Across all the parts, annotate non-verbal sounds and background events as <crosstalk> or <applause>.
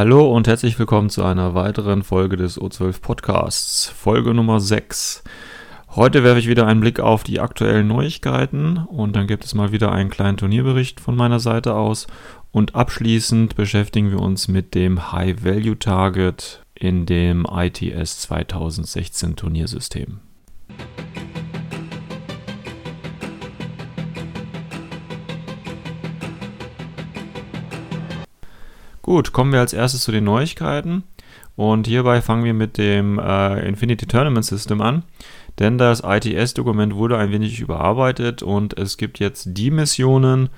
Hallo und herzlich willkommen zu einer weiteren Folge des O12 Podcasts, Folge Nummer 6. Heute werfe ich wieder einen Blick auf die aktuellen Neuigkeiten und dann gibt es mal wieder einen kleinen Turnierbericht von meiner Seite aus und abschließend beschäftigen wir uns mit dem High Value Target in dem ITS 2016 Turniersystem. Gut, kommen wir als erstes zu den Neuigkeiten. Und hierbei fangen wir mit dem äh, Infinity Tournament System an, denn das ITS-Dokument wurde ein wenig überarbeitet und es gibt jetzt die Missionen,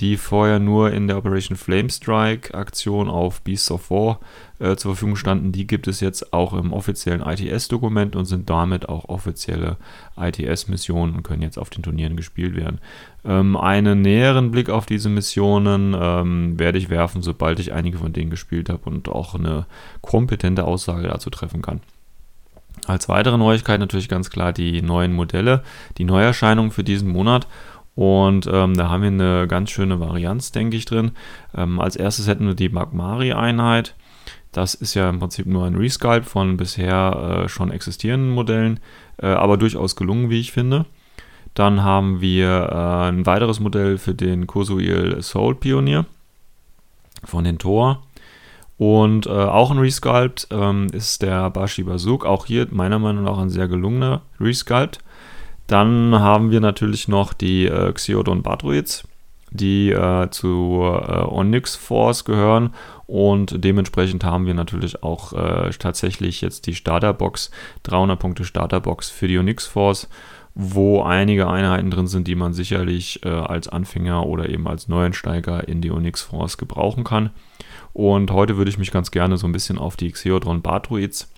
die vorher nur in der Operation Flamestrike Aktion auf Beasts of War äh, zur Verfügung standen, die gibt es jetzt auch im offiziellen ITS-Dokument und sind damit auch offizielle ITS-Missionen und können jetzt auf den Turnieren gespielt werden. Ähm, einen näheren Blick auf diese Missionen ähm, werde ich werfen, sobald ich einige von denen gespielt habe und auch eine kompetente Aussage dazu treffen kann. Als weitere Neuigkeit natürlich ganz klar die neuen Modelle, die Neuerscheinungen für diesen Monat. Und ähm, da haben wir eine ganz schöne Varianz, denke ich, drin. Ähm, als erstes hätten wir die Magmari-Einheit. Das ist ja im Prinzip nur ein Resculpt von bisher äh, schon existierenden Modellen, äh, aber durchaus gelungen, wie ich finde. Dann haben wir äh, ein weiteres Modell für den Kosuil Soul Pionier von den Tor. Und äh, auch ein Resculpt ähm, ist der Bashi Bazuk. Auch hier meiner Meinung nach ein sehr gelungener Resculpt. Dann haben wir natürlich noch die äh, Xeodon Badruids, die äh, zu äh, Onyx Force gehören und dementsprechend haben wir natürlich auch äh, tatsächlich jetzt die Starterbox, 300 Punkte Starterbox für die Onyx Force, wo einige Einheiten drin sind, die man sicherlich äh, als Anfänger oder eben als Neuensteiger in die Onyx Force gebrauchen kann. Und heute würde ich mich ganz gerne so ein bisschen auf die Xeodron Badruids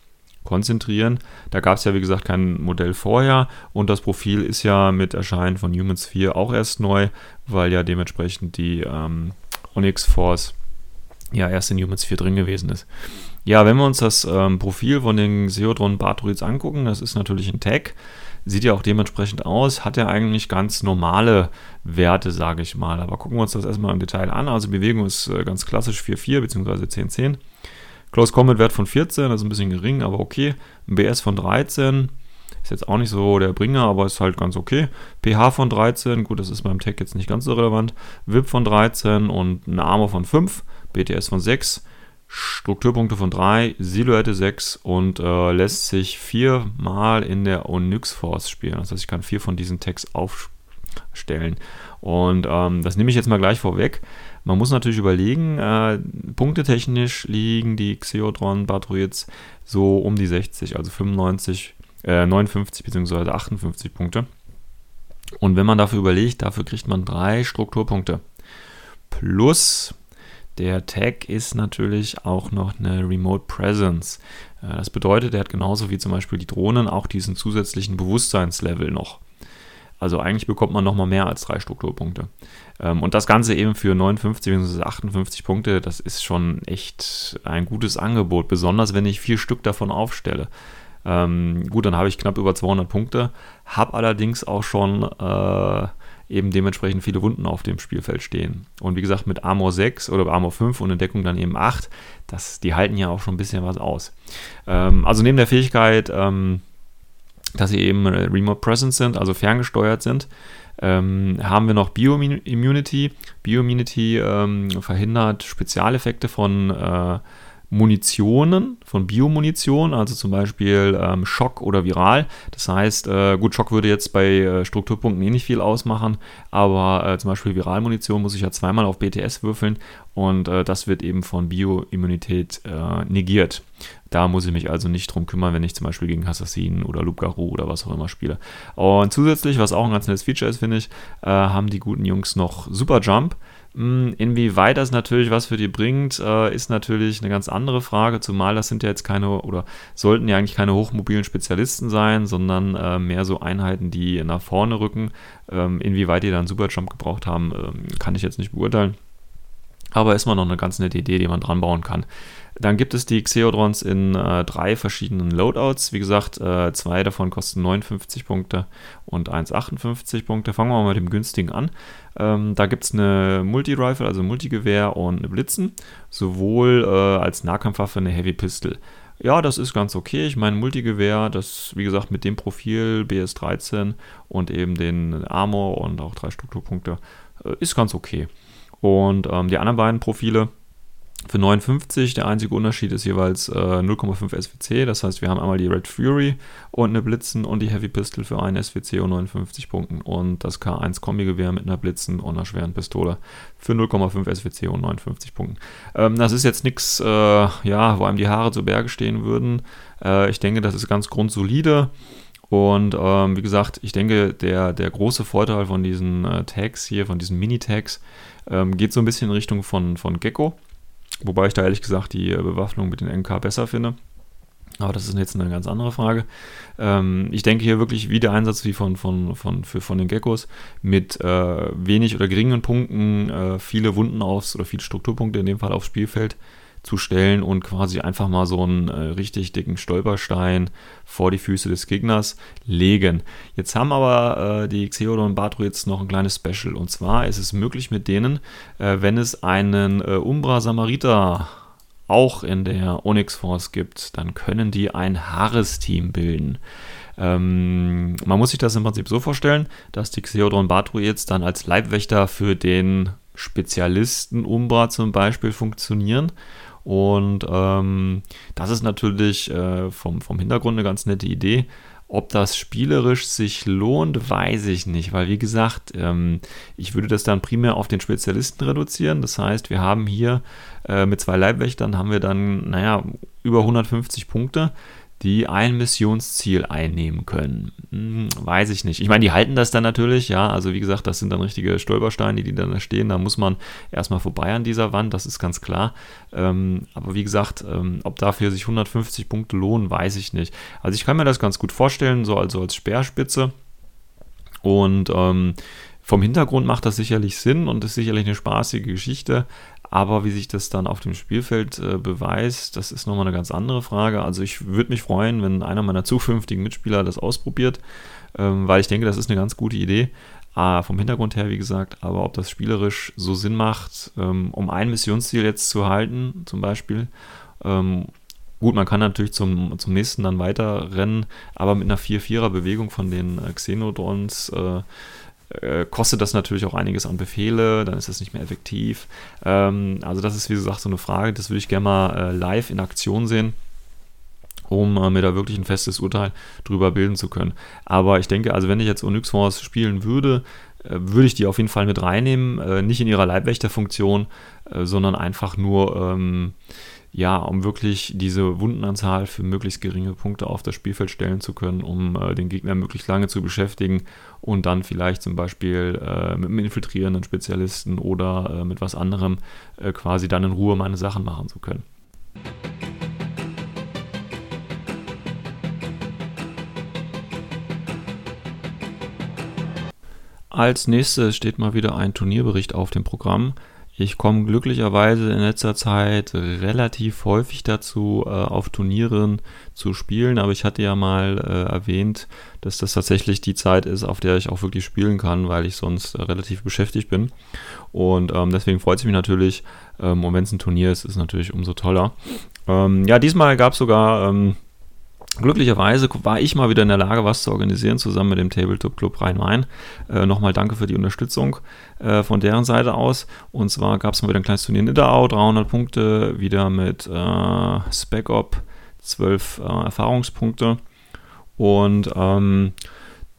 konzentrieren. Da gab es ja, wie gesagt, kein Modell vorher und das Profil ist ja mit Erscheinen von Humans 4 auch erst neu, weil ja dementsprechend die ähm, Onyx Force ja erst in Humans 4 drin gewesen ist. Ja, wenn wir uns das ähm, Profil von den Seodron Bartruids angucken, das ist natürlich ein Tag, sieht ja auch dementsprechend aus, hat ja eigentlich ganz normale Werte, sage ich mal. Aber gucken wir uns das erstmal im Detail an. Also Bewegung ist äh, ganz klassisch 4-4 bzw. 10-10. Close Combat Wert von 14, also ein bisschen gering, aber okay. Ein BS von 13, ist jetzt auch nicht so der Bringer, aber ist halt ganz okay. pH von 13, gut, das ist beim Tech jetzt nicht ganz so relevant. VIP von 13 und eine Armor von 5, BTS von 6, Strukturpunkte von 3, Silhouette 6 und äh, lässt sich viermal in der Onyx Force spielen. Das heißt, ich kann vier von diesen Tags aufstellen. Und ähm, das nehme ich jetzt mal gleich vorweg. Man muss natürlich überlegen, äh, punktetechnisch liegen die Xeodron Batroids so um die 60, also 95, äh, 59 bzw. 58 Punkte. Und wenn man dafür überlegt, dafür kriegt man drei Strukturpunkte. Plus der Tag ist natürlich auch noch eine Remote Presence. Äh, das bedeutet, er hat genauso wie zum Beispiel die Drohnen auch diesen zusätzlichen Bewusstseinslevel noch. Also eigentlich bekommt man nochmal mehr als drei Strukturpunkte. Ähm, und das Ganze eben für 59 bzw. 58 Punkte, das ist schon echt ein gutes Angebot, besonders wenn ich vier Stück davon aufstelle. Ähm, gut, dann habe ich knapp über 200 Punkte, habe allerdings auch schon äh, eben dementsprechend viele Wunden auf dem Spielfeld stehen. Und wie gesagt, mit Armor 6 oder Armor 5 und Entdeckung dann eben 8, das, die halten ja auch schon ein bisschen was aus. Ähm, also neben der Fähigkeit, ähm, dass sie eben äh, Remote Presence sind, also ferngesteuert sind. Ähm, haben wir noch Bioimmunity. Bioimmunity ähm, verhindert Spezialeffekte von äh, Munitionen, von Biomunition, also zum Beispiel ähm, Schock oder Viral. Das heißt, äh, gut, Schock würde jetzt bei äh, Strukturpunkten eh nicht viel ausmachen, aber äh, zum Beispiel Viralmunition muss ich ja zweimal auf BTS würfeln und äh, das wird eben von Bioimmunität äh, negiert. Da muss ich mich also nicht drum kümmern, wenn ich zum Beispiel gegen Assassinen oder Lubgaru oder was auch immer spiele. Und zusätzlich, was auch ein ganz nettes Feature ist, finde ich, äh, haben die guten Jungs noch Super Jump. Hm, inwieweit das natürlich was für die bringt, äh, ist natürlich eine ganz andere Frage, zumal das sind ja jetzt keine oder sollten ja eigentlich keine hochmobilen Spezialisten sein, sondern äh, mehr so Einheiten, die nach vorne rücken. Ähm, inwieweit die dann Superjump gebraucht haben, ähm, kann ich jetzt nicht beurteilen. Aber ist mal noch eine ganz nette Idee, die man dran bauen kann. Dann gibt es die Xeodrons in äh, drei verschiedenen Loadouts. Wie gesagt, äh, zwei davon kosten 59 Punkte und 1,58 Punkte. Fangen wir mal mit dem günstigen an. Ähm, da gibt es eine Multi-Rifle, also Multigewehr und eine Blitzen, sowohl äh, als Nahkampfwaffe eine Heavy Pistol. Ja, das ist ganz okay. Ich meine, Multigewehr, das wie gesagt mit dem Profil BS13 und eben den Armor und auch drei Strukturpunkte, äh, ist ganz okay. Und ähm, die anderen beiden Profile für 59, der einzige Unterschied ist jeweils äh, 0,5 SWC, das heißt, wir haben einmal die Red Fury und eine Blitzen und die Heavy Pistol für einen SWC und 59 Punkten und das K1 Kombi-Gewehr mit einer Blitzen und einer schweren Pistole für 0,5 SWC und 59 Punkten. Ähm, das ist jetzt nichts, äh, ja, wo einem die Haare zu Berge stehen würden. Äh, ich denke, das ist ganz grundsolide. Und ähm, wie gesagt, ich denke, der, der große Vorteil von diesen äh, Tags hier, von diesen Mini-Tags, ähm, geht so ein bisschen in Richtung von, von Gecko. Wobei ich da ehrlich gesagt die äh, Bewaffnung mit den NK besser finde. Aber das ist jetzt eine ganz andere Frage. Ähm, ich denke hier wirklich wie der Einsatz wie von, von, von, für, von den Geckos mit äh, wenig oder geringen Punkten, äh, viele Wunden aufs oder viele Strukturpunkte in dem Fall aufs Spielfeld zu stellen und quasi einfach mal so einen äh, richtig dicken Stolperstein vor die Füße des Gegners legen. Jetzt haben aber äh, die Xeodon Batro jetzt noch ein kleines Special und zwar ist es möglich mit denen, äh, wenn es einen äh, Umbra Samariter auch in der Onyx Force gibt, dann können die ein Haares-Team bilden. Ähm, man muss sich das im Prinzip so vorstellen, dass die Xeodron Batru jetzt dann als Leibwächter für den Spezialisten Umbra zum Beispiel funktionieren und ähm, das ist natürlich äh, vom, vom Hintergrund eine ganz nette Idee. Ob das spielerisch sich lohnt, weiß ich nicht, weil wie gesagt, ähm, ich würde das dann primär auf den Spezialisten reduzieren. Das heißt, wir haben hier äh, mit zwei Leibwächtern haben wir dann, naja, über 150 Punkte die ein Missionsziel einnehmen können. Hm, weiß ich nicht. Ich meine, die halten das dann natürlich, ja. Also wie gesagt, das sind dann richtige Stolpersteine, die dann da stehen. Da muss man erstmal vorbei an dieser Wand, das ist ganz klar. Ähm, aber wie gesagt, ähm, ob dafür sich 150 Punkte lohnen, weiß ich nicht. Also ich kann mir das ganz gut vorstellen, so also als Speerspitze. Und ähm, vom Hintergrund macht das sicherlich Sinn und ist sicherlich eine spaßige Geschichte. Aber wie sich das dann auf dem Spielfeld äh, beweist, das ist nochmal eine ganz andere Frage. Also ich würde mich freuen, wenn einer meiner zukünftigen Mitspieler das ausprobiert, ähm, weil ich denke, das ist eine ganz gute Idee. Ah, vom Hintergrund her, wie gesagt, aber ob das spielerisch so Sinn macht, ähm, um ein Missionsziel jetzt zu halten, zum Beispiel. Ähm, gut, man kann natürlich zum, zum nächsten dann weiter rennen, aber mit einer 4-4er-Bewegung von den äh, Xenodrons äh, äh, kostet das natürlich auch einiges an Befehle, dann ist das nicht mehr effektiv. Ähm, also das ist wie gesagt so eine Frage, das würde ich gerne mal äh, live in Aktion sehen um äh, mir da wirklich ein festes Urteil drüber bilden zu können. Aber ich denke, also wenn ich jetzt Onyx Force spielen würde, äh, würde ich die auf jeden Fall mit reinnehmen, äh, nicht in ihrer Leibwächterfunktion, äh, sondern einfach nur ähm, ja, um wirklich diese Wundenanzahl für möglichst geringe Punkte auf das Spielfeld stellen zu können, um äh, den Gegner möglichst lange zu beschäftigen und dann vielleicht zum Beispiel äh, mit einem infiltrierenden Spezialisten oder äh, mit was anderem äh, quasi dann in Ruhe meine Sachen machen zu können. Als nächstes steht mal wieder ein Turnierbericht auf dem Programm. Ich komme glücklicherweise in letzter Zeit relativ häufig dazu, äh, auf Turnieren zu spielen, aber ich hatte ja mal äh, erwähnt, dass das tatsächlich die Zeit ist, auf der ich auch wirklich spielen kann, weil ich sonst äh, relativ beschäftigt bin. Und ähm, deswegen freut es mich natürlich, ähm, und wenn es ein Turnier ist, ist es natürlich umso toller. Ähm, ja, diesmal gab es sogar ähm, Glücklicherweise war ich mal wieder in der Lage, was zu organisieren, zusammen mit dem Tabletop Club Rhein-Main. Äh, Nochmal danke für die Unterstützung äh, von deren Seite aus. Und zwar gab es mal wieder ein kleines Turnier in Nidderau, 300 Punkte, wieder mit äh, Spec-Op, 12 äh, Erfahrungspunkte. Und ähm,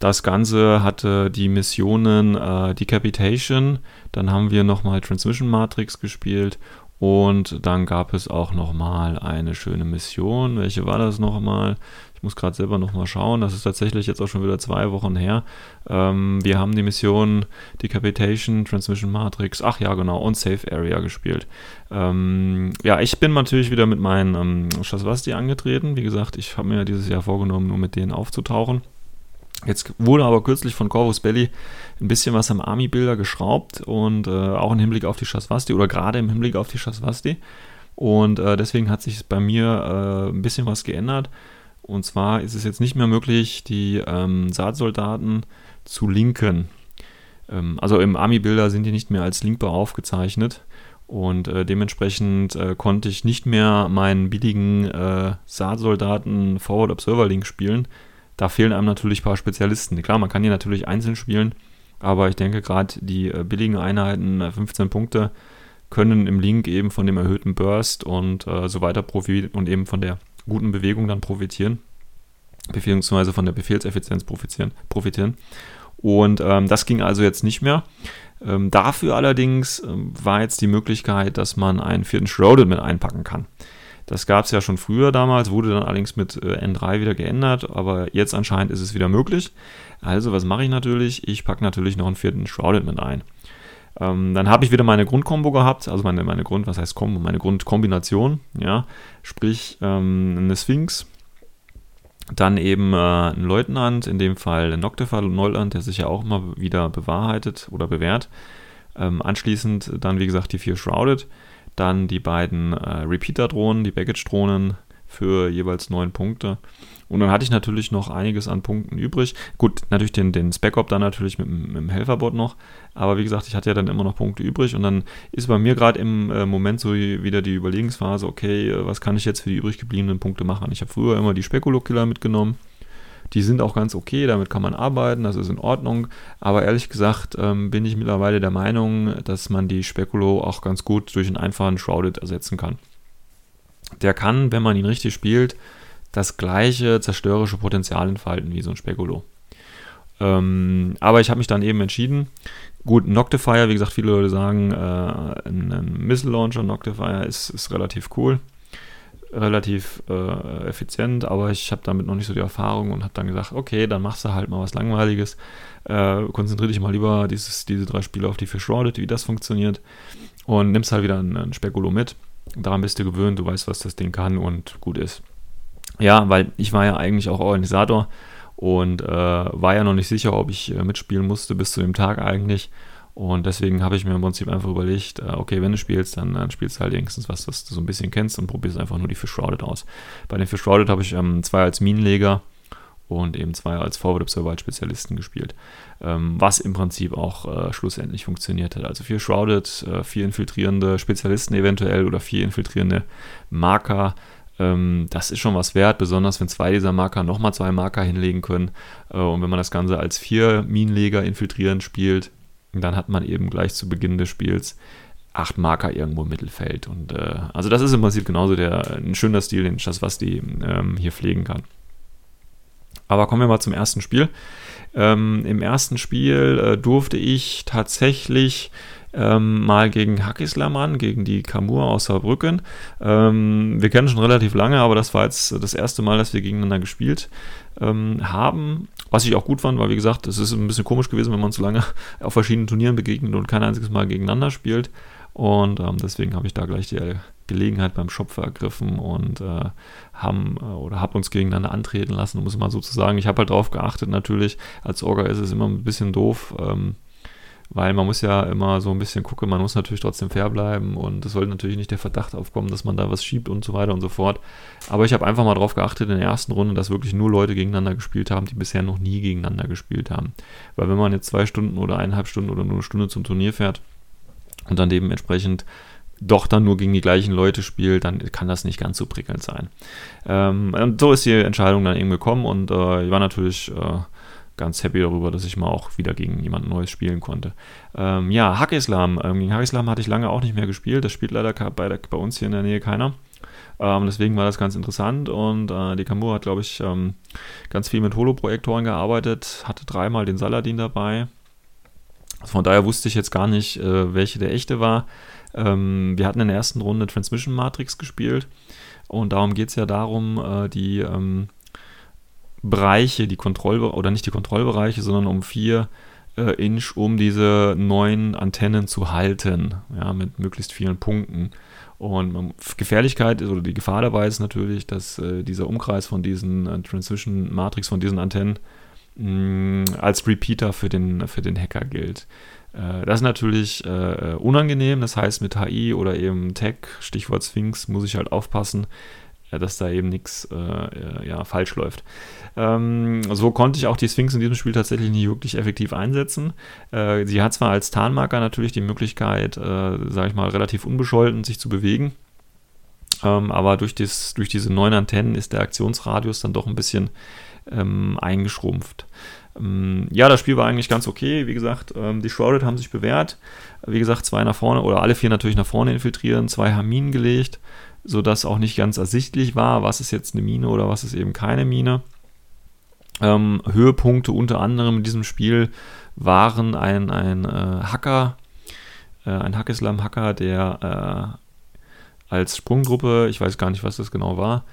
das Ganze hatte die Missionen äh, Decapitation, dann haben wir nochmal Transmission Matrix gespielt und dann gab es auch nochmal eine schöne Mission. Welche war das nochmal? Ich muss gerade selber nochmal schauen. Das ist tatsächlich jetzt auch schon wieder zwei Wochen her. Ähm, wir haben die Mission Decapitation, Transmission Matrix, ach ja, genau, und Safe Area gespielt. Ähm, ja, ich bin natürlich wieder mit meinen ähm, Shasvasti angetreten. Wie gesagt, ich habe mir dieses Jahr vorgenommen, nur mit denen aufzutauchen. Jetzt wurde aber kürzlich von Corvus Belly ein bisschen was am Army-Bilder geschraubt und äh, auch im Hinblick auf die Shaswasti oder gerade im Hinblick auf die Shaswasti. Und äh, deswegen hat sich bei mir äh, ein bisschen was geändert. Und zwar ist es jetzt nicht mehr möglich, die ähm, Saatsoldaten zu linken. Ähm, also im Army-Bilder sind die nicht mehr als linkbar aufgezeichnet. Und äh, dementsprechend äh, konnte ich nicht mehr meinen billigen äh, Saatsoldaten Forward Observer Link spielen. Da fehlen einem natürlich ein paar Spezialisten. Klar, man kann die natürlich einzeln spielen, aber ich denke gerade die äh, billigen Einheiten, 15 äh, Punkte, können im Link eben von dem erhöhten Burst und äh, so weiter profitieren und eben von der guten Bewegung dann profitieren, beziehungsweise von der Befehlseffizienz profitieren. profitieren. Und ähm, das ging also jetzt nicht mehr. Ähm, dafür allerdings ähm, war jetzt die Möglichkeit, dass man einen vierten Shrouded mit einpacken kann. Das gab es ja schon früher damals, wurde dann allerdings mit äh, N3 wieder geändert, aber jetzt anscheinend ist es wieder möglich. Also, was mache ich natürlich? Ich packe natürlich noch einen vierten Shrouded mit ein. Ähm, dann habe ich wieder meine Grundkombo gehabt, also meine, meine Grund, was heißt Kombo? Meine Grundkombination, ja, sprich ähm, eine Sphinx, dann eben äh, ein Leutnant, in dem Fall Noctifer Neuland, der sich ja auch immer wieder bewahrheitet oder bewährt. Ähm, anschließend dann, wie gesagt, die vier Shrouded, dann die beiden äh, Repeater-Drohnen, die Baggage-Drohnen für jeweils neun Punkte. Und dann hatte ich natürlich noch einiges an Punkten übrig. Gut, natürlich den, den Spec-Op dann natürlich mit, mit dem Helferbot noch. Aber wie gesagt, ich hatte ja dann immer noch Punkte übrig. Und dann ist bei mir gerade im äh, Moment so wieder die Überlegensphase, okay, äh, was kann ich jetzt für die übrig gebliebenen Punkte machen? Ich habe früher immer die Spekulo-Killer mitgenommen. Die sind auch ganz okay, damit kann man arbeiten, das ist in Ordnung. Aber ehrlich gesagt ähm, bin ich mittlerweile der Meinung, dass man die Spekulo auch ganz gut durch einen einfachen Shrouded ersetzen kann. Der kann, wenn man ihn richtig spielt, das gleiche zerstörerische Potenzial entfalten wie so ein Spekulo. Ähm, aber ich habe mich dann eben entschieden, gut, Noctifier, wie gesagt, viele Leute sagen, äh, ein, ein Missile Launcher Noctifier ist, ist relativ cool, relativ äh, effizient, aber ich habe damit noch nicht so die Erfahrung und habe dann gesagt, okay, dann machst du halt mal was Langweiliges, äh, konzentriere dich mal lieber dieses, diese drei Spiele auf die für Shrouded, wie das funktioniert und nimmst halt wieder ein, ein Spekulo mit. Daran bist du gewöhnt, du weißt, was das Ding kann und gut ist. Ja, weil ich war ja eigentlich auch Organisator und äh, war ja noch nicht sicher, ob ich äh, mitspielen musste bis zu dem Tag eigentlich. Und deswegen habe ich mir im Prinzip einfach überlegt, äh, okay, wenn du spielst, dann, dann spielst du halt wenigstens was, was du so ein bisschen kennst und probierst einfach nur die Fish Shrouded aus. Bei den Fish Shrouded habe ich ähm, zwei als Minenleger und eben zwei als Forward Observer als Spezialisten gespielt. Ähm, was im Prinzip auch äh, schlussendlich funktioniert hat. Also vier Shrouded, äh, vier infiltrierende Spezialisten eventuell oder vier infiltrierende Marker ähm, das ist schon was wert, besonders wenn zwei dieser Marker nochmal zwei Marker hinlegen können. Äh, und wenn man das Ganze als vier Minenleger infiltrieren spielt, dann hat man eben gleich zu Beginn des Spiels acht Marker irgendwo im Mittelfeld. Und äh, also das ist im Prinzip genauso der, ein schöner Stil, den Chasvasti ähm, hier pflegen kann. Aber kommen wir mal zum ersten Spiel. Ähm, Im ersten Spiel äh, durfte ich tatsächlich ähm, mal gegen Hackislam gegen die Kamur aus Saarbrücken. Ähm, wir kennen schon relativ lange, aber das war jetzt das erste Mal, dass wir gegeneinander gespielt ähm, haben. Was ich auch gut fand, weil wie gesagt, es ist ein bisschen komisch gewesen, wenn man so lange <laughs> auf verschiedenen Turnieren begegnet und kein einziges Mal gegeneinander spielt. Und ähm, deswegen habe ich da gleich die Gelegenheit beim Shop ergriffen und äh, haben äh, oder habe uns gegeneinander antreten lassen, um es mal so zu sagen. Ich habe halt darauf geachtet, natürlich, als Orga ist es immer ein bisschen doof. Ähm, weil man muss ja immer so ein bisschen gucken, man muss natürlich trotzdem fair bleiben und es soll natürlich nicht der Verdacht aufkommen, dass man da was schiebt und so weiter und so fort. Aber ich habe einfach mal darauf geachtet in der ersten Runde, dass wirklich nur Leute gegeneinander gespielt haben, die bisher noch nie gegeneinander gespielt haben. Weil wenn man jetzt zwei Stunden oder eineinhalb Stunden oder nur eine Stunde zum Turnier fährt und dann dementsprechend doch dann nur gegen die gleichen Leute spielt, dann kann das nicht ganz so prickelnd sein. Ähm, und so ist die Entscheidung dann eben gekommen und äh, ich war natürlich äh, ganz happy darüber, dass ich mal auch wieder gegen jemand Neues spielen konnte. Ähm, ja, Hackislam. Ähm, gegen Hackislam hatte ich lange auch nicht mehr gespielt. Das spielt leider bei, der, bei uns hier in der Nähe keiner. Ähm, deswegen war das ganz interessant und äh, die Kamur hat, glaube ich, ähm, ganz viel mit Holo-Projektoren gearbeitet, hatte dreimal den Saladin dabei. Von daher wusste ich jetzt gar nicht, äh, welche der echte war. Ähm, wir hatten in der ersten Runde Transmission Matrix gespielt und darum geht es ja darum, äh, die ähm, Bereiche, die Kontrollbereiche, oder nicht die Kontrollbereiche, sondern um vier äh, Inch, um diese neuen Antennen zu halten, ja, mit möglichst vielen Punkten. Und man, Gefährlichkeit ist, oder die Gefahr dabei ist natürlich, dass äh, dieser Umkreis von diesen äh, Transmission Matrix von diesen Antennen mh, als Repeater für den, für den Hacker gilt. Äh, das ist natürlich äh, unangenehm, das heißt mit HI oder eben Tech, Stichwort Sphinx, muss ich halt aufpassen, äh, dass da eben nichts äh, ja, falsch läuft. Ähm, so konnte ich auch die Sphinx in diesem Spiel tatsächlich nicht wirklich effektiv einsetzen. Äh, sie hat zwar als Tarnmarker natürlich die Möglichkeit, äh, sage ich mal, relativ unbescholten sich zu bewegen, ähm, aber durch, das, durch diese neuen Antennen ist der Aktionsradius dann doch ein bisschen ähm, eingeschrumpft. Ähm, ja, das Spiel war eigentlich ganz okay. Wie gesagt, ähm, die Shrouded haben sich bewährt. Wie gesagt, zwei nach vorne oder alle vier natürlich nach vorne infiltrieren, zwei haben gelegt, sodass auch nicht ganz ersichtlich war, was ist jetzt eine Mine oder was ist eben keine Mine. Ähm, Höhepunkte unter anderem in diesem Spiel waren ein, ein äh, Hacker, äh, ein Hackislam-Hacker, der äh, als Sprunggruppe, ich weiß gar nicht, was das genau war,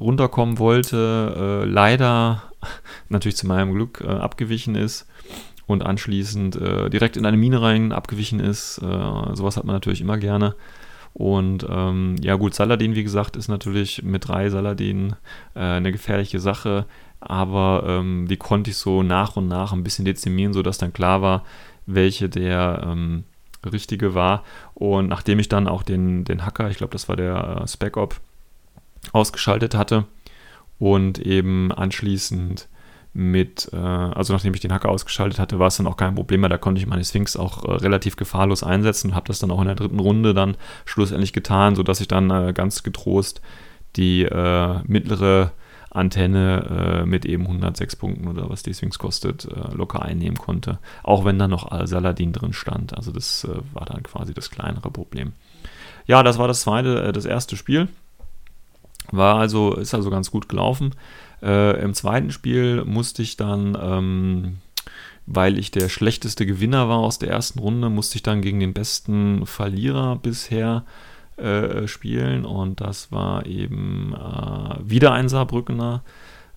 runterkommen wollte, äh, leider <laughs> natürlich zu meinem Glück äh, abgewichen ist und anschließend äh, direkt in eine Mine rein abgewichen ist. sowas hat man natürlich immer gerne. Und ähm, ja gut, Saladin, wie gesagt, ist natürlich mit drei Saladin äh, eine gefährliche Sache, aber ähm, die konnte ich so nach und nach ein bisschen dezimieren, sodass dann klar war, welche der ähm, richtige war. Und nachdem ich dann auch den, den Hacker, ich glaube, das war der äh, SpecOp, ausgeschaltet hatte und eben anschließend mit, äh, also nachdem ich den Hacker ausgeschaltet hatte, war es dann auch kein Problem mehr. Da konnte ich meine Sphinx auch äh, relativ gefahrlos einsetzen und habe das dann auch in der dritten Runde dann schlussendlich getan, sodass ich dann äh, ganz getrost die äh, mittlere Antenne äh, mit eben 106 Punkten oder was die Sphinx kostet, äh, locker einnehmen konnte. Auch wenn da noch Saladin drin stand. Also das war dann quasi das kleinere Problem. Ja, das war das zweite, das erste Spiel. War also, ist also ganz gut gelaufen. Äh, Im zweiten Spiel musste ich dann, ähm, weil ich der schlechteste Gewinner war aus der ersten Runde, musste ich dann gegen den besten Verlierer bisher äh, spielen. Und das war eben äh, wieder ein Saarbrückener,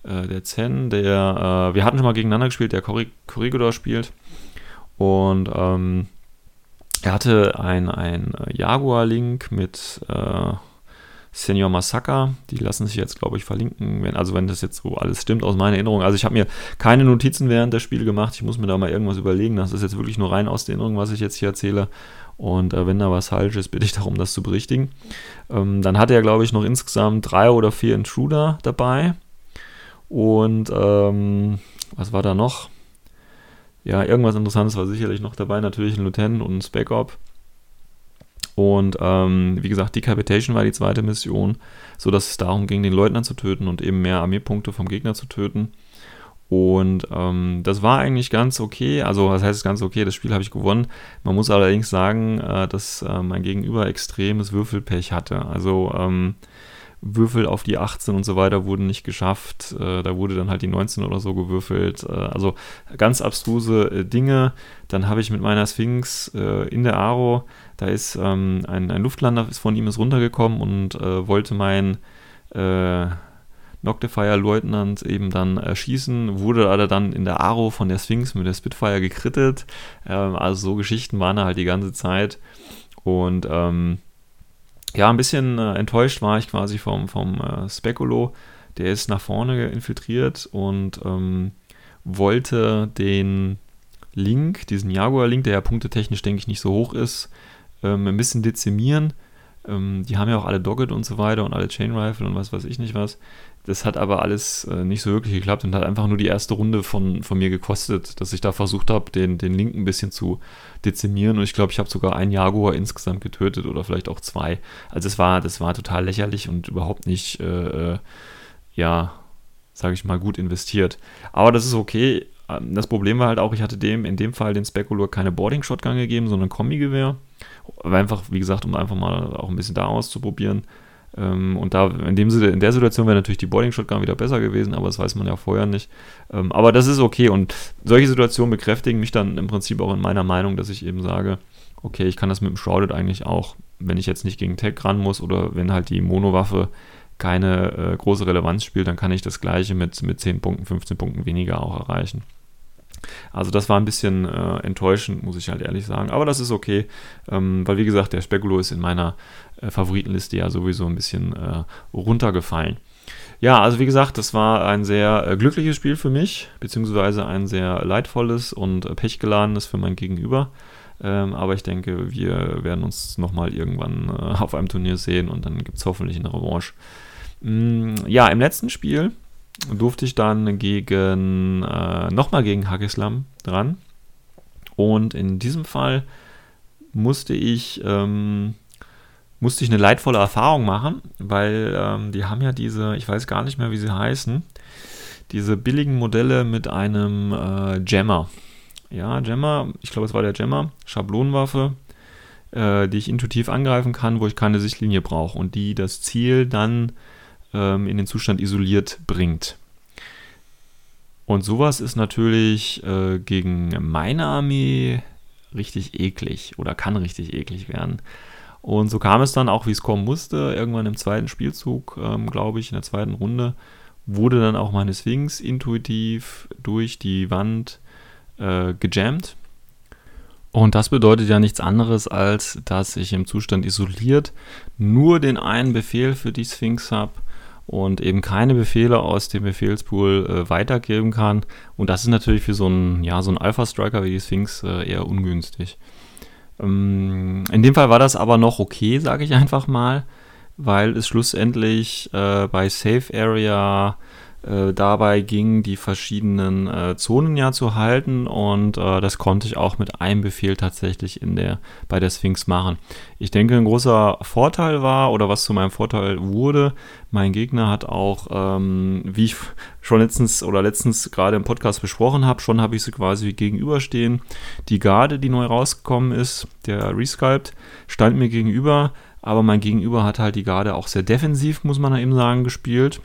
äh, der Zen, der, äh, wir hatten schon mal gegeneinander gespielt, der Corregidor spielt. Und ähm, er hatte ein, ein Jaguar-Link mit äh, Senior Masaka. Die lassen sich jetzt, glaube ich, verlinken. Wenn, also wenn das jetzt so alles stimmt aus meiner Erinnerung. Also ich habe mir keine Notizen während der Spiele gemacht. Ich muss mir da mal irgendwas überlegen. Das ist jetzt wirklich nur rein aus der Erinnerung, was ich jetzt hier erzähle. Und äh, wenn da was falsch ist, bitte ich darum, das zu berichtigen. Ähm, dann hatte er, glaube ich, noch insgesamt drei oder vier Intruder dabei. Und ähm, was war da noch? Ja, irgendwas Interessantes war sicherlich noch dabei. Natürlich ein Lieutenant und ein Spec-Op. Und ähm, wie gesagt, Decapitation war die zweite Mission, sodass es darum ging, den Leutnant zu töten und eben mehr Armeepunkte vom Gegner zu töten. Und ähm, das war eigentlich ganz okay. Also, was heißt ganz okay? Das Spiel habe ich gewonnen. Man muss allerdings sagen, äh, dass äh, mein Gegenüber extremes Würfelpech hatte. Also, ähm, Würfel auf die 18 und so weiter wurden nicht geschafft. Äh, da wurde dann halt die 19 oder so gewürfelt. Äh, also ganz abstruse äh, Dinge. Dann habe ich mit meiner Sphinx äh, in der Aro, da ist ähm, ein, ein, Luftlander ist von ihm ist runtergekommen und äh, wollte mein äh, Noctifier-Leutnant eben dann erschießen, wurde aber dann in der Aro von der Sphinx mit der Spitfire gekrittet. Ähm, also so Geschichten waren da halt die ganze Zeit. Und ähm, ja, ein bisschen äh, enttäuscht war ich quasi vom, vom äh, Speculo. Der ist nach vorne infiltriert und ähm, wollte den Link, diesen Jaguar-Link, der ja punktetechnisch, denke ich, nicht so hoch ist, ähm, ein bisschen dezimieren. Ähm, die haben ja auch alle Dogget und so weiter und alle Chain Rifle und was weiß ich nicht was. Das hat aber alles äh, nicht so wirklich geklappt und hat einfach nur die erste Runde von, von mir gekostet, dass ich da versucht habe, den, den Link ein bisschen zu dezimieren. Und ich glaube, ich habe sogar einen Jaguar insgesamt getötet oder vielleicht auch zwei. Also es war, das war total lächerlich und überhaupt nicht, äh, äh ja, sage ich mal, gut investiert. Aber das ist okay. Ähm, das Problem war halt auch, ich hatte dem in dem Fall den Speculor keine Boarding Shotgun gegeben, sondern Kombi-Gewehr. Einfach, wie gesagt, um einfach mal auch ein bisschen da auszuprobieren. Ähm, und da in, dem, in der Situation wäre natürlich die Boarding Shotgun wieder besser gewesen, aber das weiß man ja vorher nicht. Ähm, aber das ist okay und solche Situationen bekräftigen mich dann im Prinzip auch in meiner Meinung, dass ich eben sage, okay, ich kann das mit dem Shrouded eigentlich auch, wenn ich jetzt nicht gegen Tech ran muss oder wenn halt die Monowaffe keine äh, große Relevanz spielt, dann kann ich das gleiche mit, mit 10 Punkten, 15 Punkten weniger auch erreichen. Also das war ein bisschen äh, enttäuschend, muss ich halt ehrlich sagen. Aber das ist okay, ähm, weil wie gesagt, der Spekulo ist in meiner äh, Favoritenliste ja sowieso ein bisschen äh, runtergefallen. Ja, also wie gesagt, das war ein sehr äh, glückliches Spiel für mich, beziehungsweise ein sehr leidvolles und äh, pechgeladenes für mein Gegenüber. Ähm, aber ich denke, wir werden uns nochmal irgendwann äh, auf einem Turnier sehen und dann gibt es hoffentlich eine Revanche. Mm, ja, im letzten Spiel durfte ich dann gegen, äh, nochmal gegen Hagislam dran. Und in diesem Fall musste ich, ähm, musste ich eine leidvolle Erfahrung machen, weil ähm, die haben ja diese, ich weiß gar nicht mehr, wie sie heißen, diese billigen Modelle mit einem äh, Jammer. Ja, Jammer, ich glaube, es war der Jammer, Schablonenwaffe, äh, die ich intuitiv angreifen kann, wo ich keine Sichtlinie brauche und die das Ziel dann ähm, in den Zustand isoliert bringt. Und sowas ist natürlich äh, gegen meine Armee richtig eklig oder kann richtig eklig werden. Und so kam es dann auch, wie es kommen musste. Irgendwann im zweiten Spielzug, ähm, glaube ich, in der zweiten Runde, wurde dann auch meine Sphinx intuitiv durch die Wand äh, gejammt. Und das bedeutet ja nichts anderes, als dass ich im Zustand isoliert nur den einen Befehl für die Sphinx habe und eben keine Befehle aus dem Befehlspool äh, weitergeben kann. Und das ist natürlich für so einen, ja, so einen Alpha-Striker wie die Sphinx äh, eher ungünstig. Ähm, in dem Fall war das aber noch okay, sage ich einfach mal, weil es schlussendlich äh, bei Safe Area äh, dabei ging, die verschiedenen äh, Zonen ja zu halten und äh, das konnte ich auch mit einem Befehl tatsächlich in der, bei der Sphinx machen. Ich denke, ein großer Vorteil war oder was zu meinem Vorteil wurde, mein Gegner hat auch, ähm, wie ich schon letztens oder letztens gerade im Podcast besprochen habe, schon habe ich sie quasi gegenüberstehen. Die Garde, die neu rausgekommen ist, der Resculpt, stand mir gegenüber, aber mein Gegenüber hat halt die Garde auch sehr defensiv, muss man eben sagen, gespielt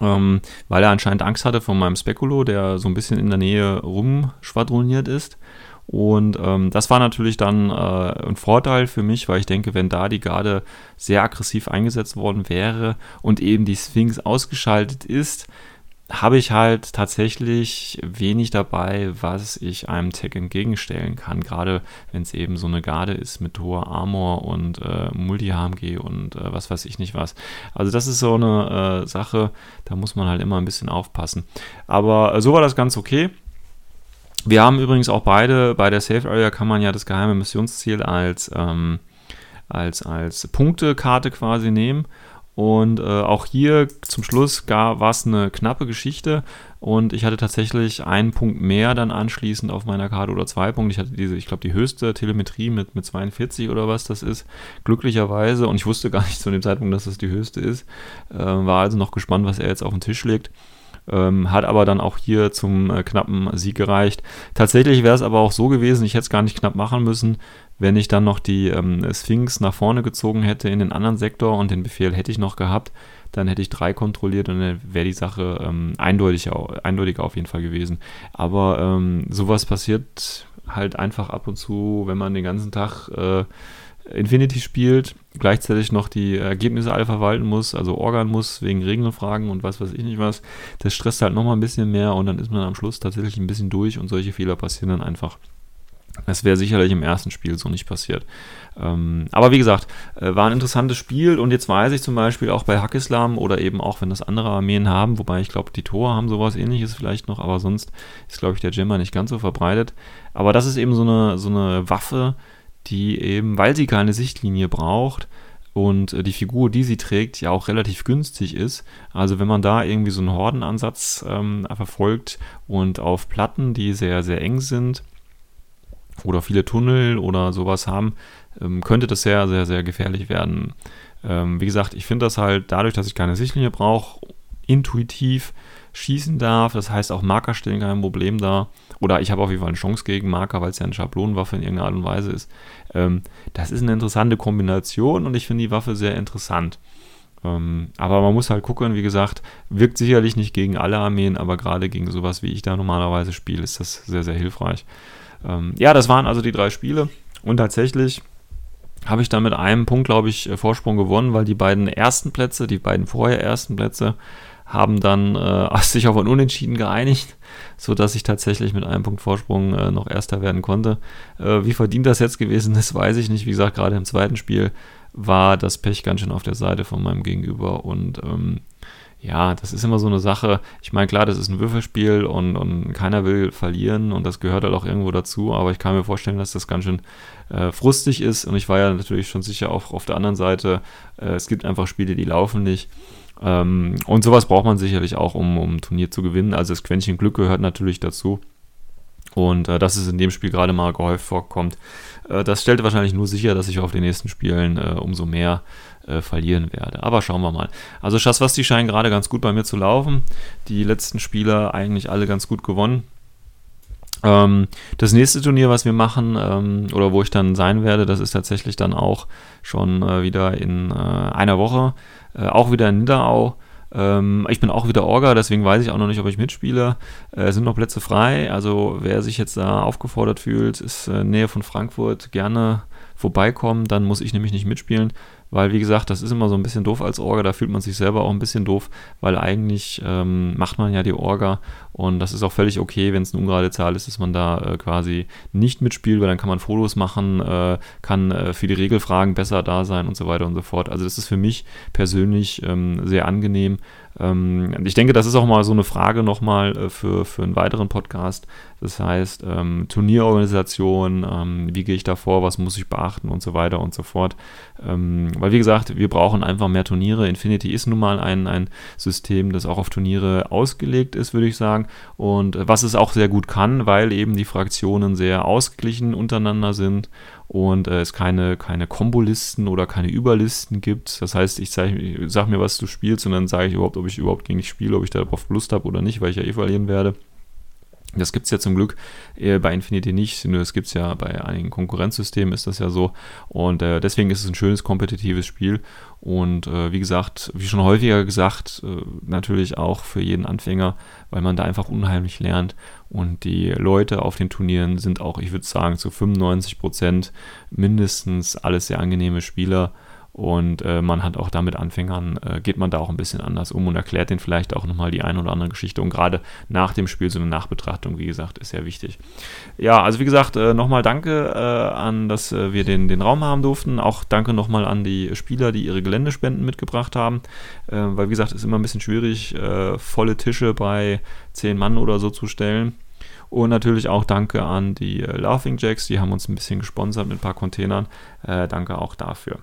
ähm, weil er anscheinend Angst hatte von meinem Spekulo, der so ein bisschen in der Nähe rumschwadroniert ist. Und ähm, das war natürlich dann äh, ein Vorteil für mich, weil ich denke, wenn da die Garde sehr aggressiv eingesetzt worden wäre und eben die Sphinx ausgeschaltet ist, habe ich halt tatsächlich wenig dabei, was ich einem Tech entgegenstellen kann. Gerade wenn es eben so eine Garde ist mit hoher Armor und äh, Multi-HMG und äh, was weiß ich nicht was. Also das ist so eine äh, Sache, da muss man halt immer ein bisschen aufpassen. Aber äh, so war das ganz okay. Wir haben übrigens auch beide, bei der Safe Area kann man ja das geheime Missionsziel als, ähm, als, als Punktekarte quasi nehmen. Und äh, auch hier zum Schluss war es eine knappe Geschichte und ich hatte tatsächlich einen Punkt mehr dann anschließend auf meiner Karte oder zwei Punkte. Ich hatte diese, ich glaube, die höchste Telemetrie mit, mit 42 oder was das ist, glücklicherweise. Und ich wusste gar nicht zu dem Zeitpunkt, dass das die höchste ist. Äh, war also noch gespannt, was er jetzt auf den Tisch legt. Ähm, hat aber dann auch hier zum äh, knappen Sieg gereicht. Tatsächlich wäre es aber auch so gewesen, ich hätte es gar nicht knapp machen müssen, wenn ich dann noch die ähm, Sphinx nach vorne gezogen hätte in den anderen Sektor und den Befehl hätte ich noch gehabt, dann hätte ich drei kontrolliert und dann wäre die Sache ähm, eindeutig, eindeutiger auf jeden Fall gewesen. Aber ähm, sowas passiert halt einfach ab und zu, wenn man den ganzen Tag äh, Infinity spielt, gleichzeitig noch die Ergebnisse alle verwalten muss, also organ muss wegen Regelfragen und was weiß ich nicht was. Das stresst halt nochmal ein bisschen mehr und dann ist man am Schluss tatsächlich ein bisschen durch und solche Fehler passieren dann einfach. Das wäre sicherlich im ersten Spiel so nicht passiert. Ähm, aber wie gesagt, äh, war ein interessantes Spiel und jetzt weiß ich zum Beispiel auch bei Hackislam oder eben auch, wenn das andere Armeen haben, wobei ich glaube, die Tor haben sowas ähnliches vielleicht noch, aber sonst ist, glaube ich, der Gemma nicht ganz so verbreitet. Aber das ist eben so eine, so eine Waffe, die eben, weil sie keine Sichtlinie braucht, und äh, die Figur, die sie trägt, ja auch relativ günstig ist. Also wenn man da irgendwie so einen Hordenansatz ähm, verfolgt und auf Platten, die sehr, sehr eng sind, oder viele Tunnel oder sowas haben, ähm, könnte das sehr, sehr, sehr gefährlich werden. Ähm, wie gesagt, ich finde das halt dadurch, dass ich keine Sichtlinie brauche, intuitiv schießen darf. Das heißt, auch Marker stellen kein Problem da. Oder ich habe auf jeden Fall eine Chance gegen Marker, weil es ja eine Schablonenwaffe in irgendeiner Art und Weise ist. Ähm, das ist eine interessante Kombination und ich finde die Waffe sehr interessant. Ähm, aber man muss halt gucken, wie gesagt, wirkt sicherlich nicht gegen alle Armeen, aber gerade gegen sowas, wie ich da normalerweise spiele, ist das sehr, sehr hilfreich. Ähm, ja, das waren also die drei Spiele. Und tatsächlich habe ich dann mit einem Punkt, glaube ich, äh, Vorsprung gewonnen, weil die beiden ersten Plätze, die beiden vorher ersten Plätze, haben dann äh, <laughs> sich auf ein Unentschieden geeinigt, sodass ich tatsächlich mit einem Punkt Vorsprung äh, noch Erster werden konnte. Äh, wie verdient das jetzt gewesen ist, <laughs> weiß ich nicht. Wie gesagt, gerade im zweiten Spiel war das Pech ganz schön auf der Seite von meinem Gegenüber und ähm, ja, das ist immer so eine Sache. Ich meine, klar, das ist ein Würfelspiel und, und keiner will verlieren und das gehört halt auch irgendwo dazu, aber ich kann mir vorstellen, dass das ganz schön äh, frustig ist und ich war ja natürlich schon sicher auch auf der anderen Seite, äh, es gibt einfach Spiele, die laufen nicht. Ähm, und sowas braucht man sicherlich auch, um, um ein Turnier zu gewinnen. Also das Quäntchen Glück gehört natürlich dazu. Und äh, dass es in dem Spiel gerade mal gehäuft vorkommt, äh, das stellt wahrscheinlich nur sicher, dass ich auf den nächsten Spielen äh, umso mehr äh, verlieren werde. Aber schauen wir mal. Also Schaswasti scheinen gerade ganz gut bei mir zu laufen. Die letzten Spiele eigentlich alle ganz gut gewonnen. Ähm, das nächste Turnier, was wir machen, ähm, oder wo ich dann sein werde, das ist tatsächlich dann auch schon äh, wieder in äh, einer Woche. Äh, auch wieder in Niederau. Ähm, ich bin auch wieder Orga, deswegen weiß ich auch noch nicht, ob ich mitspiele. Es äh, sind noch Plätze frei. Also wer sich jetzt da aufgefordert fühlt, ist äh, Nähe von Frankfurt, gerne vorbeikommen. Dann muss ich nämlich nicht mitspielen. Weil, wie gesagt, das ist immer so ein bisschen doof als Orga, da fühlt man sich selber auch ein bisschen doof, weil eigentlich ähm, macht man ja die Orga und das ist auch völlig okay, wenn es eine ungerade Zahl ist, dass man da äh, quasi nicht mitspielt, weil dann kann man Fotos machen, äh, kann äh, für die Regelfragen besser da sein und so weiter und so fort. Also das ist für mich persönlich ähm, sehr angenehm. Ähm, ich denke, das ist auch mal so eine Frage nochmal äh, für, für einen weiteren Podcast. Das heißt, ähm, Turnierorganisation, ähm, wie gehe ich da vor, was muss ich beachten und so weiter und so fort. Ähm, weil wie gesagt, wir brauchen einfach mehr Turniere. Infinity ist nun mal ein, ein System, das auch auf Turniere ausgelegt ist, würde ich sagen. Und äh, was es auch sehr gut kann, weil eben die Fraktionen sehr ausgeglichen untereinander sind und äh, es keine, keine Kombolisten oder keine Überlisten gibt. Das heißt, ich sage sag mir, was du spielst und dann sage ich überhaupt, ob ich überhaupt gegen dich spiele, ob ich darauf Lust habe oder nicht, weil ich ja eh verlieren werde. Das gibt es ja zum Glück äh, bei Infinity nicht, nur das gibt es ja bei einigen Konkurrenzsystemen ist das ja so. Und äh, deswegen ist es ein schönes kompetitives Spiel. Und äh, wie gesagt, wie schon häufiger gesagt, äh, natürlich auch für jeden Anfänger, weil man da einfach unheimlich lernt. Und die Leute auf den Turnieren sind auch, ich würde sagen, zu 95 Prozent mindestens alles sehr angenehme Spieler. Und äh, man hat auch da mit Anfängern, äh, geht man da auch ein bisschen anders um und erklärt denen vielleicht auch nochmal die eine oder andere Geschichte. Und gerade nach dem Spiel so eine Nachbetrachtung, wie gesagt, ist sehr wichtig. Ja, also wie gesagt, äh, nochmal danke äh, an, dass äh, wir den, den Raum haben durften. Auch danke nochmal an die Spieler, die ihre Geländespenden mitgebracht haben. Äh, weil, wie gesagt, es ist immer ein bisschen schwierig, volle Tische bei zehn Mann oder so zu stellen. Und natürlich auch danke an die Laughing Jacks, die haben uns ein bisschen gesponsert mit ein paar Containern. danke auch dafür.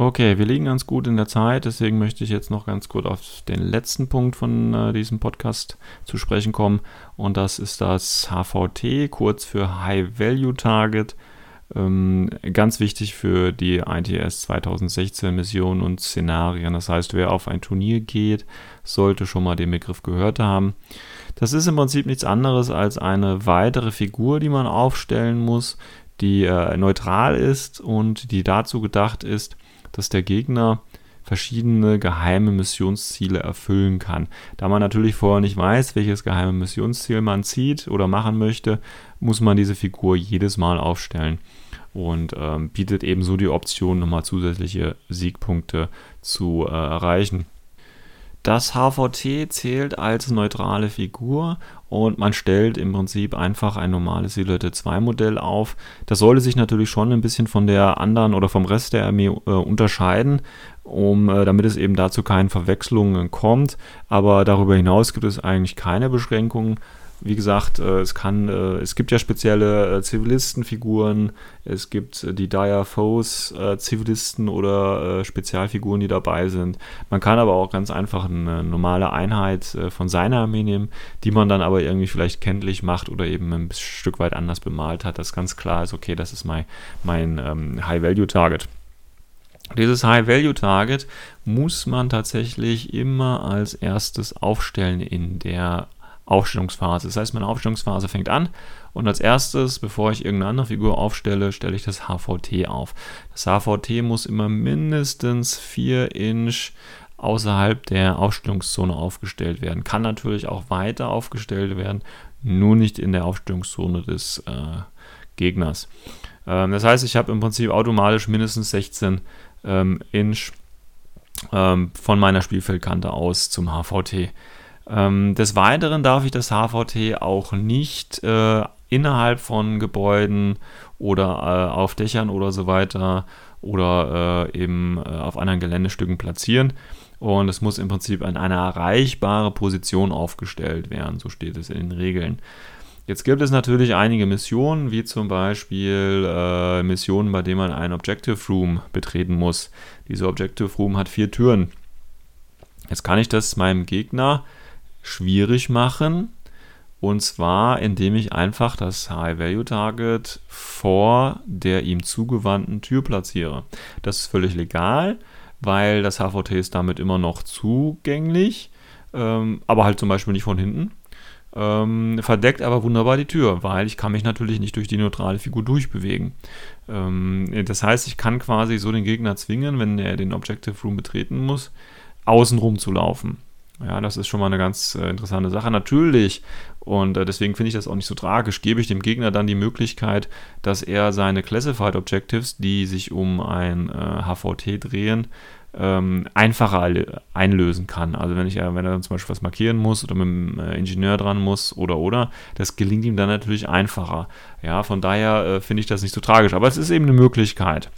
Okay, wir liegen ganz gut in der Zeit, deswegen möchte ich jetzt noch ganz kurz auf den letzten Punkt von äh, diesem Podcast zu sprechen kommen. Und das ist das HVT, kurz für High Value Target. Ähm, ganz wichtig für die ITS 2016 Missionen und Szenarien. Das heißt, wer auf ein Turnier geht, sollte schon mal den Begriff gehört haben. Das ist im Prinzip nichts anderes als eine weitere Figur, die man aufstellen muss, die äh, neutral ist und die dazu gedacht ist, dass der Gegner verschiedene geheime Missionsziele erfüllen kann. Da man natürlich vorher nicht weiß, welches geheime Missionsziel man zieht oder machen möchte, muss man diese Figur jedes Mal aufstellen und ähm, bietet ebenso die Option, nochmal zusätzliche Siegpunkte zu äh, erreichen. Das HVT zählt als neutrale Figur und man stellt im Prinzip einfach ein normales Silhouette 2 Modell auf. Das sollte sich natürlich schon ein bisschen von der anderen oder vom Rest der Armee äh, unterscheiden, um, äh, damit es eben dazu keinen Verwechslungen kommt. Aber darüber hinaus gibt es eigentlich keine Beschränkungen. Wie gesagt, äh, es kann, äh, es gibt ja spezielle äh, Zivilistenfiguren, es gibt die Dire Foes Zivilisten oder Spezialfiguren, die dabei sind. Man kann aber auch ganz einfach eine normale Einheit von seiner Armee nehmen, die man dann aber irgendwie vielleicht kenntlich macht oder eben ein Stück weit anders bemalt hat, dass ganz klar ist, okay, das ist mein, mein ähm, High-Value-Target. Dieses High-Value-Target muss man tatsächlich immer als erstes aufstellen in der Aufstellungsphase. Das heißt, meine Aufstellungsphase fängt an und als erstes, bevor ich irgendeine andere Figur aufstelle, stelle ich das HVT auf. Das HVT muss immer mindestens 4 Inch außerhalb der Aufstellungszone aufgestellt werden. Kann natürlich auch weiter aufgestellt werden, nur nicht in der Aufstellungszone des äh, Gegners. Ähm, das heißt, ich habe im Prinzip automatisch mindestens 16 ähm, Inch ähm, von meiner Spielfeldkante aus zum HVT. Ähm, des Weiteren darf ich das HVT auch nicht äh, innerhalb von Gebäuden oder äh, auf Dächern oder so weiter oder äh, eben äh, auf anderen Geländestücken platzieren. Und es muss im Prinzip an eine erreichbare Position aufgestellt werden, so steht es in den Regeln. Jetzt gibt es natürlich einige Missionen, wie zum Beispiel äh, Missionen, bei denen man einen Objective Room betreten muss. Diese Objective Room hat vier Türen. Jetzt kann ich das meinem Gegner schwierig machen. Und zwar, indem ich einfach das High-Value-Target vor der ihm zugewandten Tür platziere. Das ist völlig legal, weil das HVT ist damit immer noch zugänglich, ähm, aber halt zum Beispiel nicht von hinten. Ähm, verdeckt aber wunderbar die Tür, weil ich kann mich natürlich nicht durch die neutrale Figur durchbewegen. Ähm, das heißt, ich kann quasi so den Gegner zwingen, wenn er den Objective Room betreten muss, außenrum zu laufen. Ja, das ist schon mal eine ganz äh, interessante Sache. Natürlich, und äh, deswegen finde ich das auch nicht so tragisch, gebe ich dem Gegner dann die Möglichkeit, dass er seine Classified Objectives, die sich um ein äh, HVT drehen, ähm, einfacher einlösen kann. Also wenn ich wenn er dann zum Beispiel was markieren muss oder mit dem äh, Ingenieur dran muss oder oder, das gelingt ihm dann natürlich einfacher. Ja, von daher äh, finde ich das nicht so tragisch. Aber es ist eben eine Möglichkeit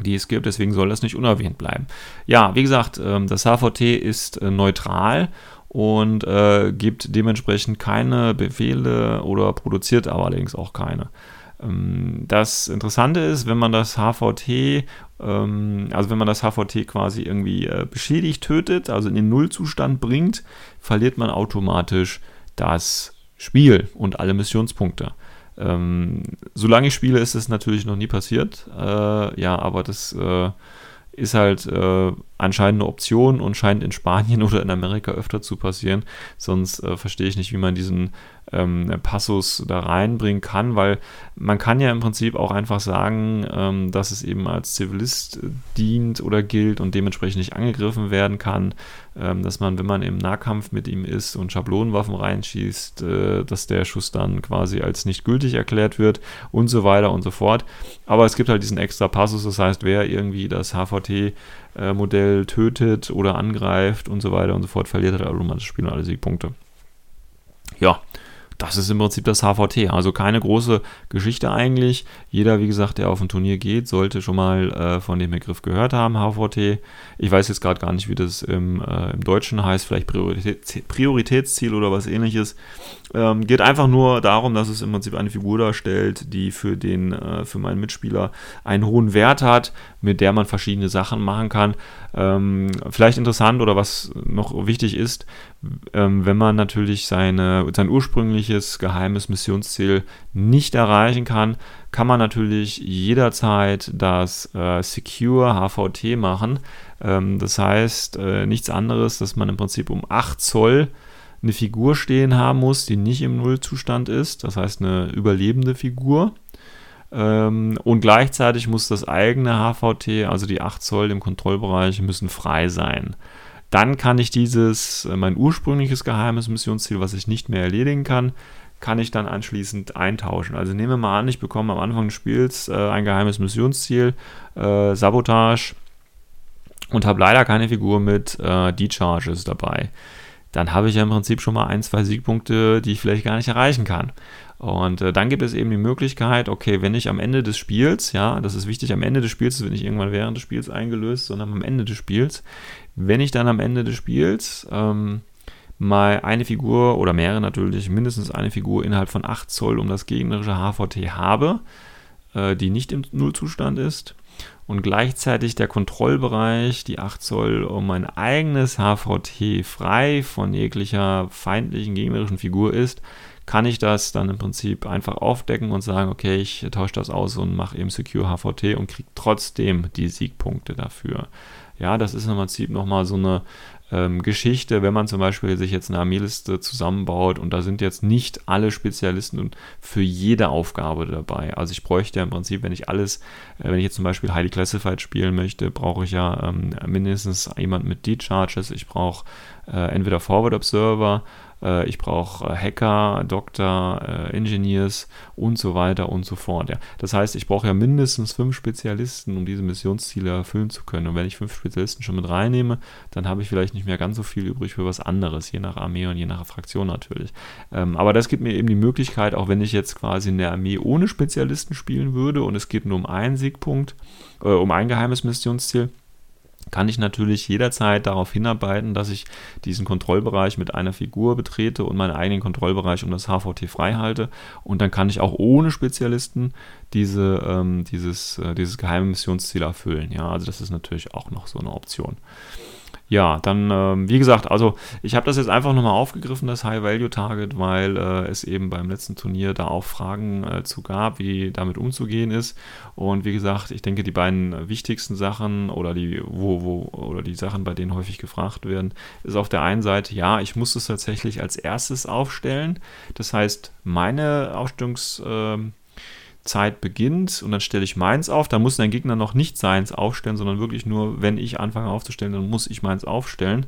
die es gibt, deswegen soll das nicht unerwähnt bleiben. Ja, wie gesagt, ähm, das HVT ist äh, neutral und äh, gibt dementsprechend keine Befehle oder produziert aber allerdings auch keine. Ähm, das Interessante ist, wenn man das HVT, ähm, also wenn man das HVT quasi irgendwie äh, beschädigt, tötet, also in den Nullzustand bringt, verliert man automatisch das Spiel und alle Missionspunkte. Ähm, solange ich spiele, ist es natürlich noch nie passiert. Äh, ja, aber das äh, ist halt äh, anscheinend eine Option und scheint in Spanien <laughs> oder in Amerika öfter zu passieren. Sonst äh, verstehe ich nicht, wie man diesen ähm, Passus da reinbringen kann, weil man kann ja im Prinzip auch einfach sagen, ähm, dass es eben als Zivilist dient oder gilt und dementsprechend nicht angegriffen werden kann, ähm, dass man, wenn man im Nahkampf mit ihm ist und Schablonenwaffen reinschießt, äh, dass der Schuss dann quasi als nicht gültig erklärt wird und so weiter und so fort. Aber es gibt halt diesen extra Passus, das heißt, wer irgendwie das HVT-Modell äh, tötet oder angreift und so weiter und so fort, verliert halt automatisch Spiel und alle Siegpunkte. Ja, das ist im Prinzip das HVT. Also keine große Geschichte eigentlich. Jeder, wie gesagt, der auf ein Turnier geht, sollte schon mal äh, von dem Begriff gehört haben, HVT. Ich weiß jetzt gerade gar nicht, wie das im, äh, im Deutschen heißt, vielleicht Priorität, Prioritätsziel oder was ähnliches. Ähm, geht einfach nur darum, dass es im Prinzip eine Figur darstellt, die für, den, äh, für meinen Mitspieler einen hohen Wert hat, mit der man verschiedene Sachen machen kann. Ähm, vielleicht interessant oder was noch wichtig ist, ähm, wenn man natürlich seine, sein ursprüngliches geheimes Missionsziel nicht erreichen kann, kann man natürlich jederzeit das äh, Secure HVT machen. Ähm, das heißt äh, nichts anderes, dass man im Prinzip um 8 Zoll eine Figur stehen haben muss, die nicht im Nullzustand ist, das heißt eine überlebende Figur. Ähm, und gleichzeitig muss das eigene HVT, also die 8 Zoll im Kontrollbereich, müssen frei sein. Dann kann ich dieses, äh, mein ursprüngliches geheimes Missionsziel, was ich nicht mehr erledigen kann, kann ich dann anschließend eintauschen. Also nehmen wir mal an, ich bekomme am Anfang des Spiels äh, ein geheimes Missionsziel, äh, Sabotage, und habe leider keine Figur mit äh, Decharges dabei. Dann habe ich ja im Prinzip schon mal ein, zwei Siegpunkte, die ich vielleicht gar nicht erreichen kann. Und äh, dann gibt es eben die Möglichkeit, okay, wenn ich am Ende des Spiels, ja, das ist wichtig, am Ende des Spiels, das wird nicht irgendwann während des Spiels eingelöst, sondern am Ende des Spiels, wenn ich dann am Ende des Spiels ähm, mal eine Figur oder mehrere natürlich, mindestens eine Figur innerhalb von 8 Zoll um das gegnerische HVT habe, äh, die nicht im Nullzustand ist und gleichzeitig der Kontrollbereich, die 8 Zoll, um mein eigenes HVT frei von jeglicher feindlichen gegnerischen Figur ist, kann ich das dann im Prinzip einfach aufdecken und sagen, okay, ich tausche das aus und mache eben Secure HVT und kriege trotzdem die Siegpunkte dafür. Ja, das ist im Prinzip nochmal so eine ähm, Geschichte, wenn man zum Beispiel sich jetzt eine Armeeliste zusammenbaut und da sind jetzt nicht alle Spezialisten für jede Aufgabe dabei. Also ich bräuchte ja im Prinzip, wenn ich alles, äh, wenn ich jetzt zum Beispiel Highly Classified spielen möchte, brauche ich ja ähm, mindestens jemand mit D-Charges, ich brauche äh, entweder Forward Observer äh, ich brauche äh, Hacker, Doktor, äh, Engineers und so weiter und so fort. Ja. Das heißt, ich brauche ja mindestens fünf Spezialisten, um diese Missionsziele erfüllen zu können. Und wenn ich fünf Spezialisten schon mit reinnehme, dann habe ich vielleicht nicht mehr ganz so viel übrig für was anderes, je nach Armee und je nach Fraktion natürlich. Ähm, aber das gibt mir eben die Möglichkeit, auch wenn ich jetzt quasi in der Armee ohne Spezialisten spielen würde und es geht nur um einen Siegpunkt, äh, um ein geheimes Missionsziel, kann ich natürlich jederzeit darauf hinarbeiten, dass ich diesen Kontrollbereich mit einer Figur betrete und meinen eigenen Kontrollbereich um das HVT frei halte. Und dann kann ich auch ohne Spezialisten diese, ähm, dieses, äh, dieses geheime Missionsziel erfüllen. Ja, also das ist natürlich auch noch so eine Option ja, dann, ähm, wie gesagt, also ich habe das jetzt einfach nochmal aufgegriffen, das High-Value-Target, weil äh, es eben beim letzten Turnier da auch Fragen äh, zu gab, wie damit umzugehen ist. Und wie gesagt, ich denke, die beiden wichtigsten Sachen oder die, wo, wo, oder die Sachen, bei denen häufig gefragt werden, ist auf der einen Seite, ja, ich muss es tatsächlich als erstes aufstellen. Das heißt, meine Aufstellungs- äh, Zeit beginnt und dann stelle ich meins auf, dann muss dein Gegner noch nicht seins aufstellen, sondern wirklich nur, wenn ich anfange aufzustellen, dann muss ich meins aufstellen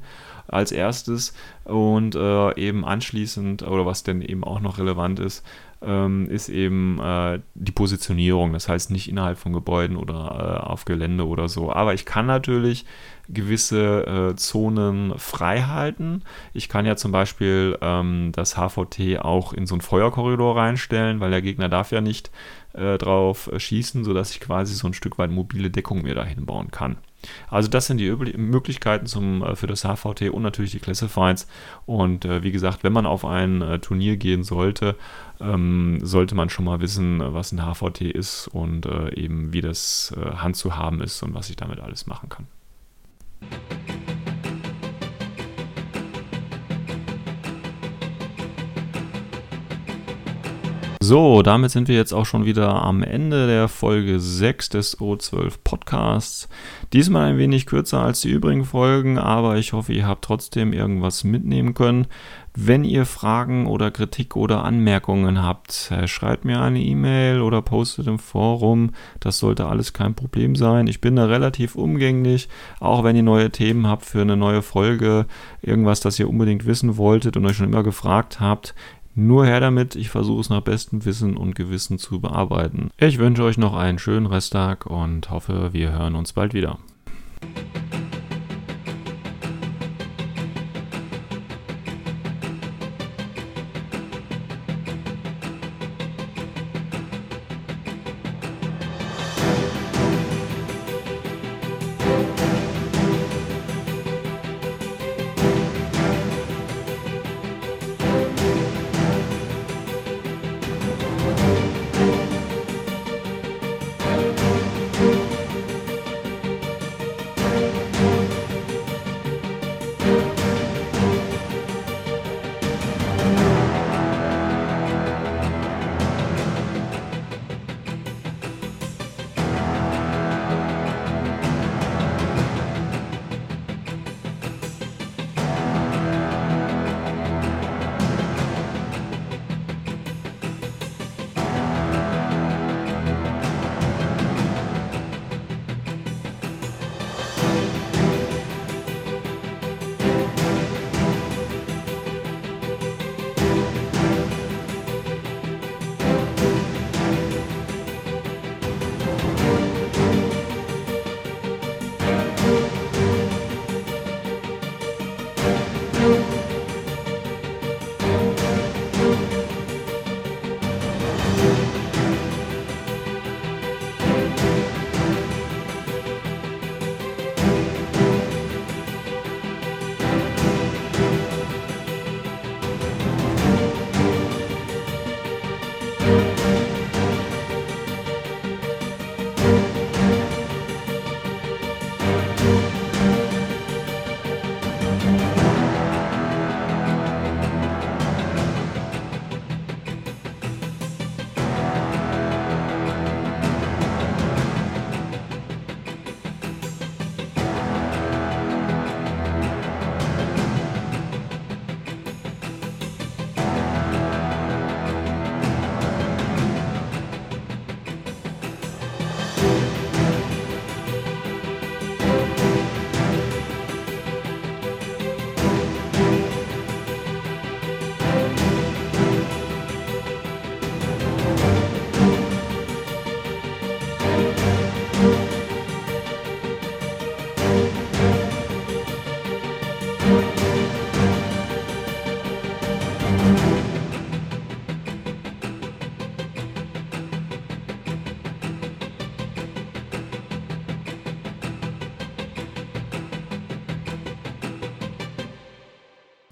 als erstes und äh, eben anschließend, oder was denn eben auch noch relevant ist, ähm, ist eben äh, die Positionierung. Das heißt nicht innerhalb von Gebäuden oder äh, auf Gelände oder so. Aber ich kann natürlich gewisse äh, Zonen frei halten. Ich kann ja zum Beispiel ähm, das HVT auch in so einen Feuerkorridor reinstellen, weil der Gegner darf ja nicht äh, drauf schießen, sodass ich quasi so ein Stück weit mobile Deckung mir dahin bauen kann. Also das sind die Möglichkeiten zum, äh, für das HVT und natürlich die Classifieds. Und äh, wie gesagt, wenn man auf ein äh, Turnier gehen sollte, ähm, sollte man schon mal wissen, was ein HVT ist und äh, eben wie das äh, handzuhaben ist und was ich damit alles machen kann. So, damit sind wir jetzt auch schon wieder am Ende der Folge 6 des O12 Podcasts. Diesmal ein wenig kürzer als die übrigen Folgen, aber ich hoffe, ihr habt trotzdem irgendwas mitnehmen können. Wenn ihr Fragen oder Kritik oder Anmerkungen habt, äh, schreibt mir eine E-Mail oder postet im Forum. Das sollte alles kein Problem sein. Ich bin da relativ umgänglich, auch wenn ihr neue Themen habt für eine neue Folge, irgendwas, das ihr unbedingt wissen wolltet und euch schon immer gefragt habt. Nur her damit, ich versuche es nach bestem Wissen und Gewissen zu bearbeiten. Ich wünsche euch noch einen schönen Resttag und hoffe, wir hören uns bald wieder.